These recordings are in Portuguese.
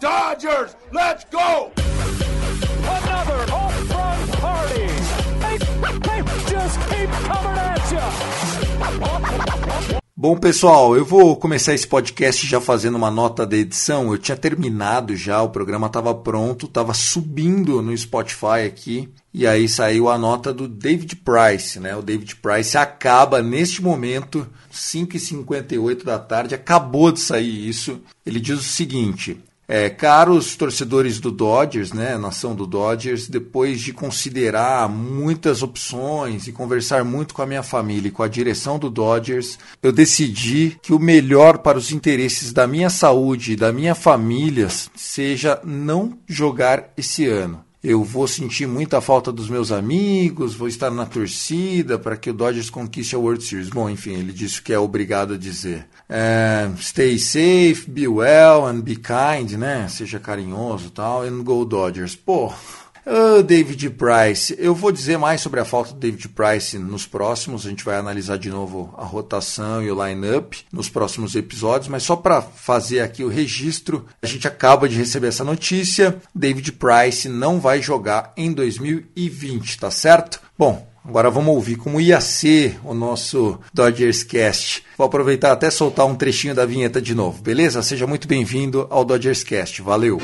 Dodgers! Let's go! Another home run party. They, they just keep coming at you. Bom, pessoal, eu vou começar esse podcast já fazendo uma nota da edição. Eu tinha terminado já, o programa estava pronto, estava subindo no Spotify aqui. E aí saiu a nota do David Price, né? O David Price acaba neste momento, 5h58 da tarde, acabou de sair isso. Ele diz o seguinte: é, caros torcedores do Dodgers, né, nação do Dodgers, depois de considerar muitas opções e conversar muito com a minha família e com a direção do Dodgers, eu decidi que o melhor para os interesses da minha saúde e da minha família seja não jogar esse ano. Eu vou sentir muita falta dos meus amigos, vou estar na torcida para que o Dodgers conquiste a World Series. Bom, enfim, ele disse que é obrigado a dizer. É, stay safe, be well and be kind, né? Seja carinhoso tal, and go Dodgers. Pô, Oh, David Price. Eu vou dizer mais sobre a falta do David Price nos próximos. A gente vai analisar de novo a rotação e o line-up nos próximos episódios. Mas só para fazer aqui o registro, a gente acaba de receber essa notícia. David Price não vai jogar em 2020, tá certo? Bom, Agora vamos ouvir como ia ser o nosso Dodgers Cast. Vou aproveitar até soltar um trechinho da vinheta de novo, beleza? Seja muito bem-vindo ao Dodgers Cast. Valeu!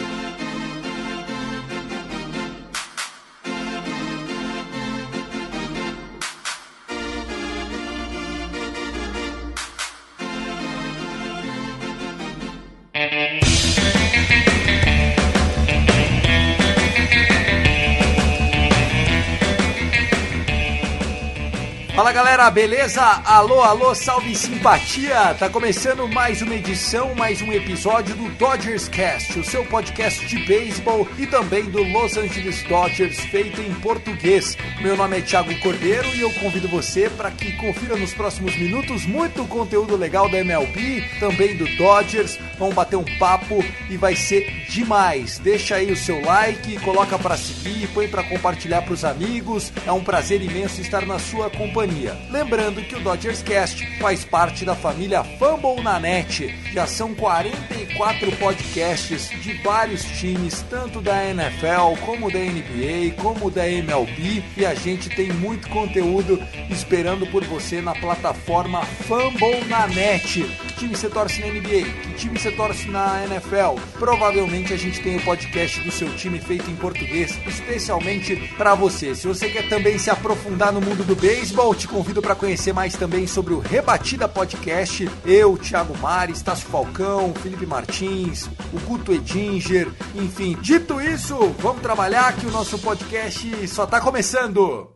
Fala galera, beleza? Alô, alô, salve simpatia! Tá começando mais uma edição, mais um episódio do Dodgers Cast, o seu podcast de beisebol e também do Los Angeles Dodgers, feito em português. Meu nome é Thiago Cordeiro e eu convido você para que confira nos próximos minutos muito conteúdo legal da MLB, também do Dodgers. Vamos bater um papo e vai ser demais. Deixa aí o seu like, coloca para seguir, põe para compartilhar para os amigos. É um prazer imenso estar na sua companhia. Lembrando que o Dodgers Cast faz parte da família Fumble na Net. Já são 44 podcasts de vários times, tanto da NFL, como da NBA, como da MLB, e a gente tem muito conteúdo esperando por você na plataforma Fumble na Net. Que time você torce na NBA? Que time você torce na NFL? Provavelmente a gente tem o podcast do seu time feito em português, especialmente para você. Se você quer também se aprofundar no mundo do beisebol, te convido para conhecer mais também sobre o Rebatida Podcast. Eu, Thiago Mares, Tasso Falcão, Felipe Martins, o Guto Edinger, enfim. Dito isso, vamos trabalhar que o nosso podcast só tá começando.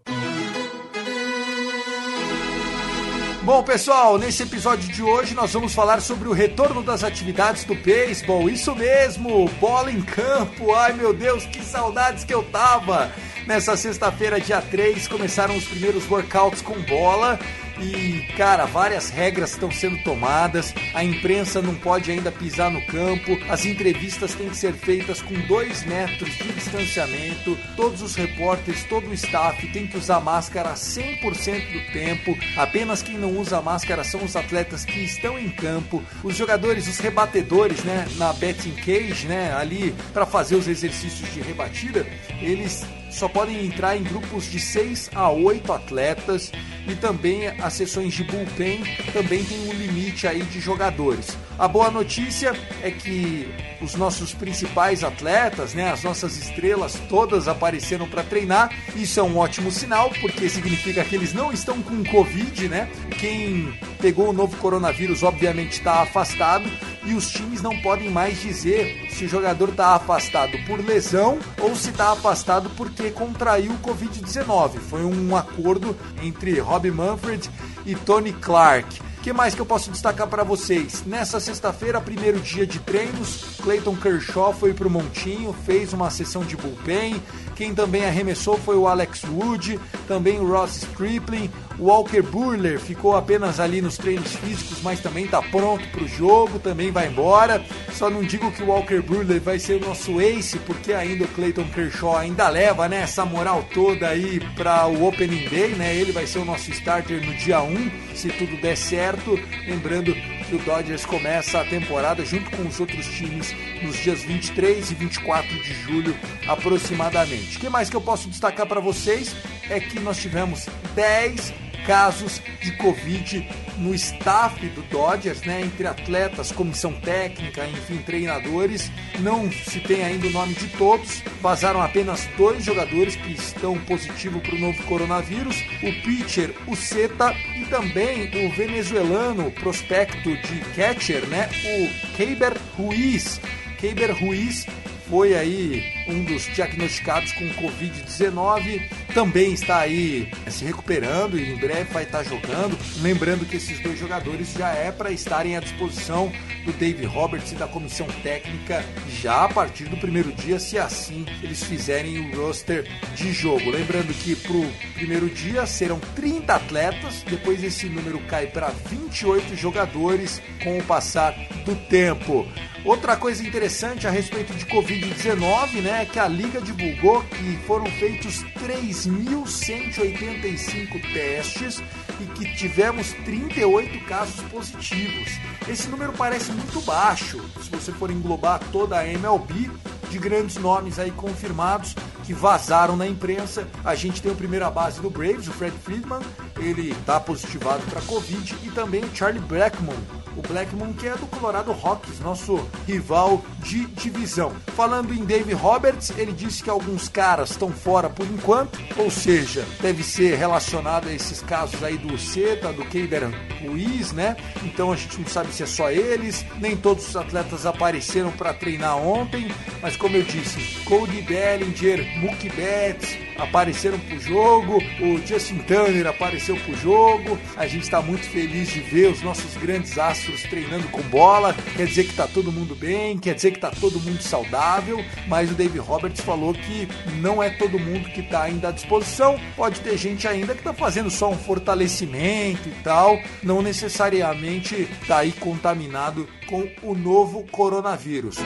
Bom, pessoal, nesse episódio de hoje nós vamos falar sobre o retorno das atividades do beisebol. Isso mesmo, bola em campo. Ai, meu Deus, que saudades que eu tava. Nessa sexta-feira, dia 3, começaram os primeiros workouts com bola. E, cara, várias regras estão sendo tomadas. A imprensa não pode ainda pisar no campo. As entrevistas têm que ser feitas com dois metros de distanciamento. Todos os repórteres, todo o staff tem que usar máscara 100% do tempo. Apenas quem não usa máscara são os atletas que estão em campo. Os jogadores, os rebatedores, né, na betting cage, né, ali para fazer os exercícios de rebatida, eles só podem entrar em grupos de 6 a 8 atletas e também as sessões de bullpen também tem um limite aí de jogadores. A boa notícia é que os nossos principais atletas, né, as nossas estrelas todas apareceram para treinar. Isso é um ótimo sinal, porque significa que eles não estão com Covid, né? Quem pegou o novo coronavírus obviamente está afastado e os times não podem mais dizer se o jogador está afastado por lesão ou se está afastado porque contraiu o Covid-19. Foi um acordo entre Rob Manfred e Tony Clark. O que mais que eu posso destacar para vocês? Nessa sexta-feira, primeiro dia de treinos, Clayton Kershaw foi pro Montinho, fez uma sessão de bullpen. Quem também arremessou foi o Alex Wood, também o Ross Stripling, o Walker Burler ficou apenas ali nos treinos físicos, mas também está pronto para o jogo, também vai embora. Só não digo que o Walker Burler vai ser o nosso ace, porque ainda o Clayton Kershaw ainda leva né, essa moral toda aí para o Opening Day, né? Ele vai ser o nosso starter no dia 1, se tudo der certo. Lembrando que o Dodgers começa a temporada junto com os outros times nos dias 23 e 24 de julho aproximadamente. O que mais que eu posso destacar para vocês é que nós tivemos 10 casos de Covid no staff do Dodgers, né, entre atletas, comissão técnica, enfim, treinadores. Não se tem ainda o nome de todos. Vazaram apenas dois jogadores que estão positivos para o novo coronavírus: o pitcher, o Seta, e também o venezuelano prospecto de catcher, né, o Keiber Ruiz. Keiber Ruiz foi aí um dos diagnosticados com Covid-19, também está aí se recuperando e em breve vai estar jogando. Lembrando que esses dois jogadores já é para estarem à disposição do Dave Roberts e da comissão técnica já a partir do primeiro dia, se assim eles fizerem o roster de jogo. Lembrando que para o primeiro dia serão 30 atletas, depois esse número cai para 28 jogadores com o passar do tempo. Outra coisa interessante a respeito de Covid-19, né, é que a Liga divulgou que foram feitos 3.185 testes e que tivemos 38 casos positivos. Esse número parece muito baixo, se você for englobar toda a MLB, de grandes nomes aí confirmados que vazaram na imprensa. A gente tem o primeira base do Braves, o Fred Friedman, ele está positivado para Covid, e também o Charlie Blackmon, o Blackmon que é do Colorado Rockies, nosso rival de divisão. Falando em Dave Roberts, ele disse que alguns caras estão fora por enquanto, ou seja, deve ser relacionado a esses casos aí do Seta, do Keiber Ruiz, né? Então a gente não sabe se é só eles, nem todos os atletas apareceram para treinar ontem, mas como eu disse, Cody Bellinger, Mookie Betts apareceram pro jogo, o Justin Turner apareceu pro jogo. A gente está muito feliz de ver os nossos grandes astros treinando com bola. Quer dizer que tá todo mundo bem, quer dizer que tá todo mundo saudável, mas o Dave Roberts falou que não é todo mundo que tá ainda à disposição. Pode ter gente ainda que tá fazendo só um fortalecimento e tal, não necessariamente tá aí contaminado com o novo coronavírus.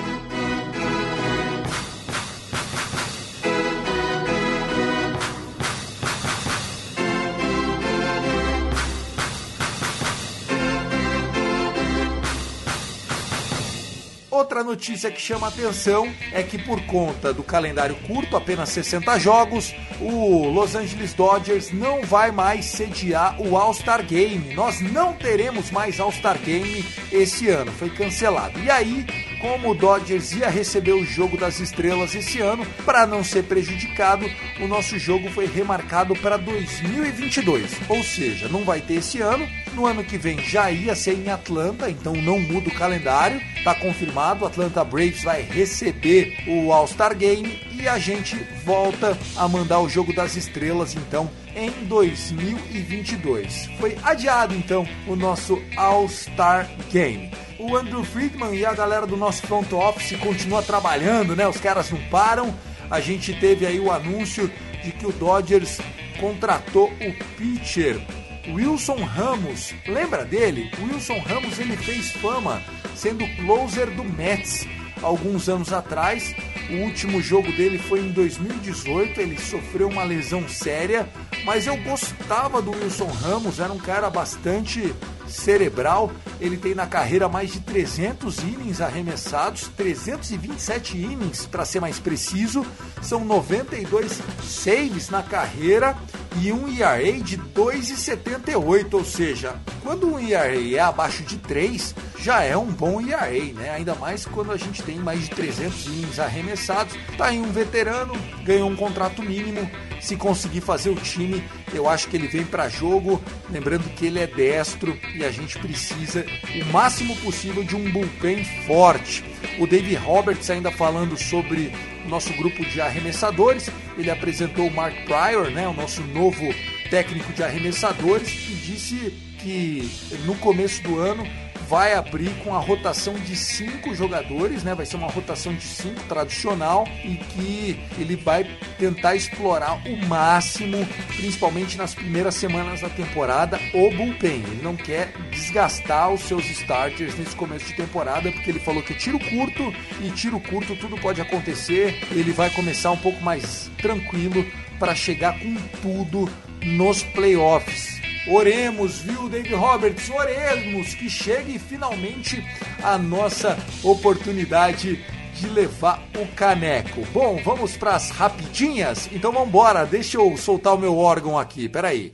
Outra notícia que chama atenção é que por conta do calendário curto, apenas 60 jogos, o Los Angeles Dodgers não vai mais sediar o All-Star Game. Nós não teremos mais All-Star Game esse ano, foi cancelado. E aí, como o Dodgers ia receber o jogo das estrelas esse ano, para não ser prejudicado, o nosso jogo foi remarcado para 2022. Ou seja, não vai ter esse ano, no ano que vem já ia ser em Atlanta, então não muda o calendário, tá confirmado. Atlanta Braves vai receber o All-Star Game e a gente volta a mandar o jogo das estrelas então em 2022. Foi adiado então o nosso All-Star Game. O Andrew Friedman e a galera do nosso front office continua trabalhando, né? Os caras não param. A gente teve aí o anúncio de que o Dodgers contratou o pitcher Wilson Ramos. Lembra dele? Wilson Ramos ele fez fama sendo closer do Mets alguns anos atrás. O último jogo dele foi em 2018, ele sofreu uma lesão séria, mas eu gostava do Wilson Ramos, era um cara bastante cerebral. Ele tem na carreira mais de 300 innings arremessados, 327 innings para ser mais preciso. São 92 saves na carreira e um ERA de 2,78, ou seja, quando um ERA é abaixo de 3, já é um bom ERA, né? Ainda mais quando a gente tem mais de 300 innings arremessados. Tá aí um veterano, ganhou um contrato mínimo. Se conseguir fazer o time, eu acho que ele vem para jogo. Lembrando que ele é destro e a gente precisa o máximo possível de um bullpen forte. O Dave Roberts ainda falando sobre nosso grupo de arremessadores. Ele apresentou o Mark Pryor, né, o nosso novo técnico de arremessadores, e disse que no começo do ano vai abrir com a rotação de cinco jogadores, né? Vai ser uma rotação de cinco tradicional e que ele vai tentar explorar o máximo, principalmente nas primeiras semanas da temporada, o bullpen. Ele não quer desgastar os seus starters nesse começo de temporada, porque ele falou que tiro curto e tiro curto tudo pode acontecer. Ele vai começar um pouco mais tranquilo para chegar com tudo nos playoffs. Oremos, viu, David Roberts? Oremos que chegue finalmente a nossa oportunidade de levar o caneco. Bom, vamos para as rapidinhas? Então vamos embora, deixa eu soltar o meu órgão aqui, peraí.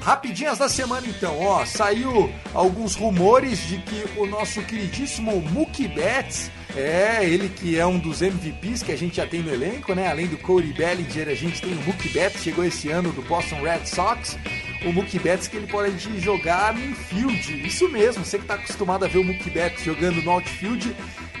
Rapidinhas da semana então, ó, saiu alguns rumores de que o nosso queridíssimo Mookie Betts é, ele que é um dos MVPs que a gente já tem no elenco, né? Além do Cody Bellinger, a gente tem o Mookie Betts, chegou esse ano do Boston Red Sox. O Mookie Betts que ele pode jogar no infield. Isso mesmo, você que está acostumado a ver o Mookie Betts jogando no outfield,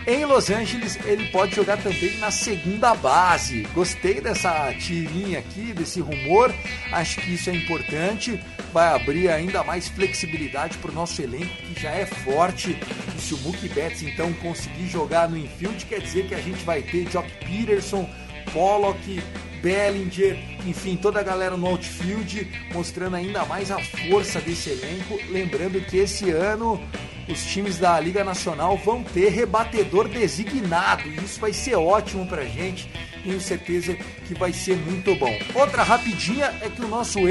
em Los Angeles, ele pode jogar também na segunda base. Gostei dessa tirinha aqui, desse rumor. Acho que isso é importante. Vai abrir ainda mais flexibilidade para o nosso elenco, que já é forte. E se o Mookie Betts então conseguir jogar no infield, quer dizer que a gente vai ter Jock Peterson, Pollock, Bellinger, enfim, toda a galera no outfield, mostrando ainda mais a força desse elenco. Lembrando que esse ano os times da Liga Nacional vão ter rebatedor designado. E isso vai ser ótimo pra gente. Tenho certeza que vai ser muito bom. Outra rapidinha é que o nosso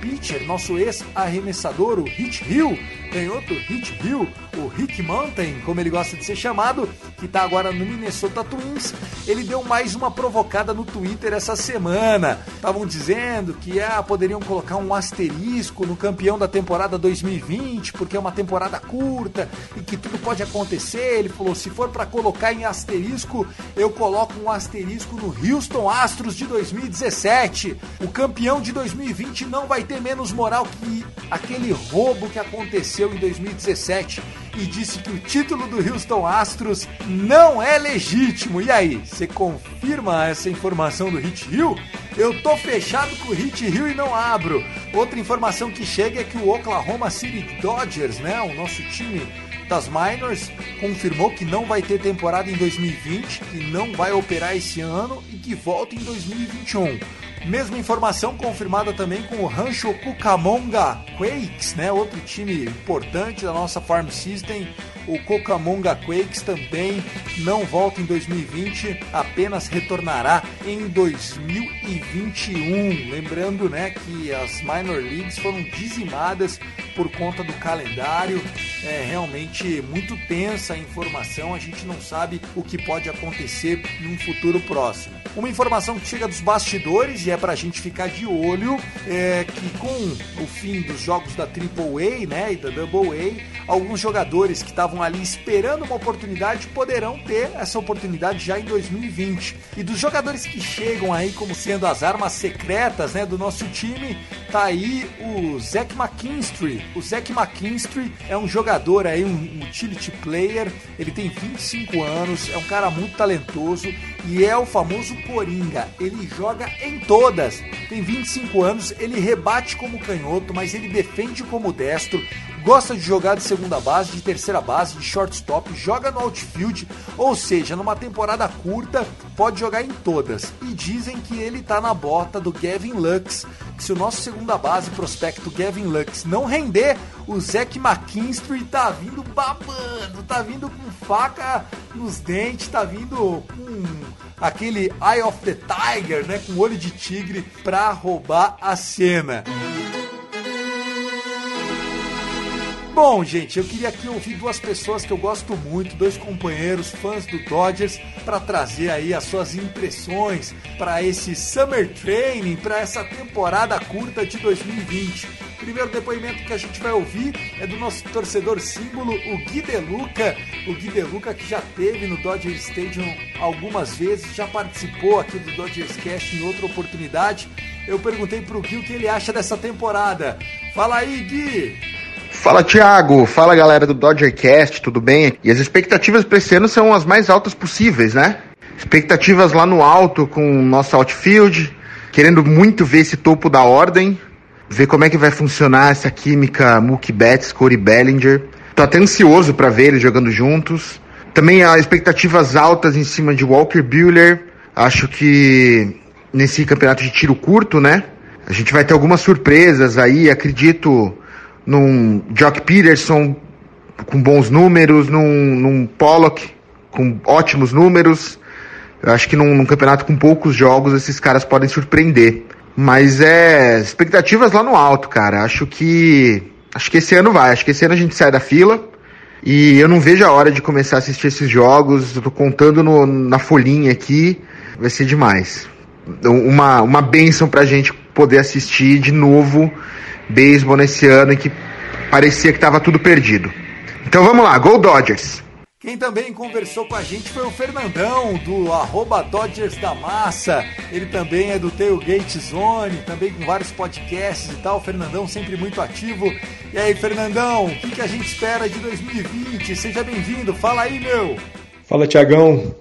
ex-pitcher, nosso ex-arremessador, o Hit Hill, tem outro Hit Hill, o Rick Mountain, como ele gosta de ser chamado, que está agora no Minnesota Twins. Ele deu mais uma provocada no Twitter essa semana. Estavam dizendo que ah, poderiam colocar um asterisco no campeão da temporada 2020, porque é uma temporada curta e que tudo pode acontecer. Ele falou: se for para colocar em asterisco, eu coloco um asterisco no Houston Astros de 2017. O campeão de 2020 não vai ter menos moral que aquele roubo que aconteceu em 2017 e disse que o título do Houston Astros não é legítimo. E aí, você confirma essa informação do Hit Hill? Eu tô fechado com o Hit Hill e não abro. Outra informação que chega é que o Oklahoma City Dodgers, né, o nosso time das minors, confirmou que não vai ter temporada em 2020, que não vai operar esse ano e que volta em 2021. Mesma informação confirmada também com o Rancho Cucamonga Quakes, né? Outro time importante da nossa Farm System. O Cucamonga Quakes também não volta em 2020, apenas retornará em 2021. Lembrando, né, que as minor leagues foram dizimadas por conta do calendário. É realmente muito tensa a informação, a gente não sabe o que pode acontecer num futuro próximo. Uma informação que chega dos bastidores e é para a gente ficar de olho é que com o fim dos jogos da AAA né, e da AA, alguns jogadores que estavam ali esperando uma oportunidade poderão ter essa oportunidade já em 2020. E dos jogadores que chegam aí como sendo as armas secretas né, do nosso time, tá aí o Zach McKinstry. O Zach McKinstry é um jogador aí, um utility player, ele tem 25 anos, é um cara muito talentoso e é o famoso Coringa. Ele joga em todas. Tem 25 anos, ele rebate como canhoto, mas ele defende como destro. Gosta de jogar de segunda base, de terceira base, de shortstop, joga no outfield, ou seja, numa temporada curta, pode jogar em todas. E dizem que ele tá na bota do Gavin Lux, que se o nosso segunda base prospecto Gavin Lux não render, o Zach McKinstry tá vindo babando, tá vindo com faca nos dentes, tá vindo com aquele Eye of the Tiger, né, com olho de tigre pra roubar a cena. Bom, gente, eu queria aqui ouvir duas pessoas que eu gosto muito, dois companheiros, fãs do Dodgers, para trazer aí as suas impressões para esse Summer Training, para essa temporada curta de 2020. O primeiro depoimento que a gente vai ouvir é do nosso torcedor símbolo, o Gui Deluca. O Gui Deluca que já teve no Dodger Stadium algumas vezes, já participou aqui do Dodgers Cast em outra oportunidade. Eu perguntei pro Gui o que ele acha dessa temporada. Fala aí, Gui! Fala Thiago, fala galera do Dodgercast, tudo bem? E as expectativas para esse ano são as mais altas possíveis, né? Expectativas lá no alto com o nosso outfield, querendo muito ver esse topo da ordem, ver como é que vai funcionar essa química Mookie Betts, Corey Bellinger. Tô até ansioso para ver eles jogando juntos. Também há expectativas altas em cima de Walker Buehler. Acho que nesse campeonato de tiro curto, né? A gente vai ter algumas surpresas aí. Acredito num Jock Peterson com bons números, num, num Pollock com ótimos números. Eu acho que num, num, campeonato com poucos jogos esses caras podem surpreender. Mas é expectativas lá no alto, cara. Acho que acho que esse ano vai. Acho que esse ano a gente sai da fila. E eu não vejo a hora de começar a assistir esses jogos. Eu tô contando no, na folhinha aqui. Vai ser demais. Uma, uma benção pra gente poder assistir de novo beisebol nesse ano em que parecia que tava tudo perdido. Então vamos lá, Go Dodgers! Quem também conversou com a gente foi o Fernandão, do arroba Dodgers da Massa. Ele também é do Tailgate Zone, também com vários podcasts e tal. O Fernandão sempre muito ativo. E aí, Fernandão, o que, que a gente espera de 2020? Seja bem-vindo, fala aí, meu! Fala, Tiagão,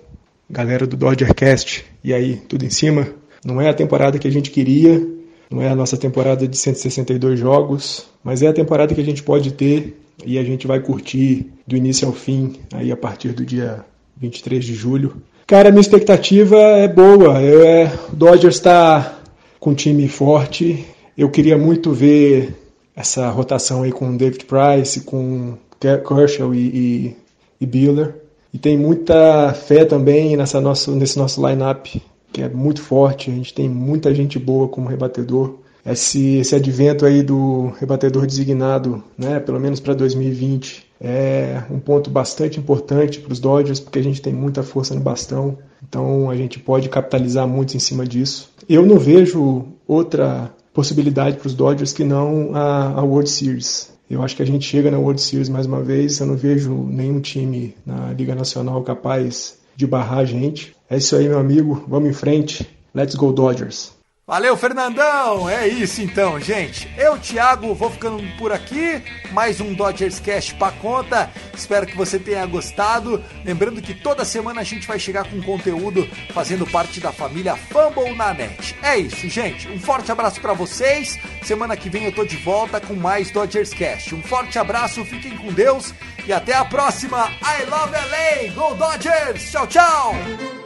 galera do Dodgercast. E aí, tudo em cima? Não é a temporada que a gente queria, não é a nossa temporada de 162 jogos, mas é a temporada que a gente pode ter e a gente vai curtir do início ao fim, aí a partir do dia 23 de julho. Cara, minha expectativa é boa. Eu, é, o Dodgers está com um time forte. Eu queria muito ver essa rotação aí com David Price, com Kershaw e, e, e Buehler. E tem muita fé também nessa nosso, nesse nosso line-up, que é muito forte. A gente tem muita gente boa como rebatedor esse, esse advento aí do rebatedor designado, né, pelo menos para 2020, é um ponto bastante importante para os Dodgers, porque a gente tem muita força no bastão, então a gente pode capitalizar muito em cima disso. Eu não vejo outra possibilidade para os Dodgers que não a, a World Series. Eu acho que a gente chega na World Series mais uma vez. Eu não vejo nenhum time na Liga Nacional capaz de barrar a gente. É isso aí, meu amigo. Vamos em frente. Let's go, Dodgers. Valeu, Fernandão! É isso então, gente. Eu, Thiago, vou ficando por aqui. Mais um Dodgers Cast pra conta. Espero que você tenha gostado. Lembrando que toda semana a gente vai chegar com conteúdo fazendo parte da família Fumble na net. É isso, gente. Um forte abraço para vocês. Semana que vem eu tô de volta com mais Dodgers Cast. Um forte abraço, fiquem com Deus e até a próxima. I love LA! Go Dodgers! Tchau, tchau!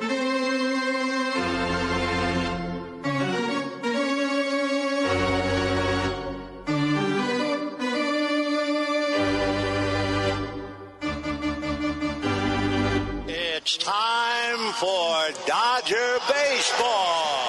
Baseball.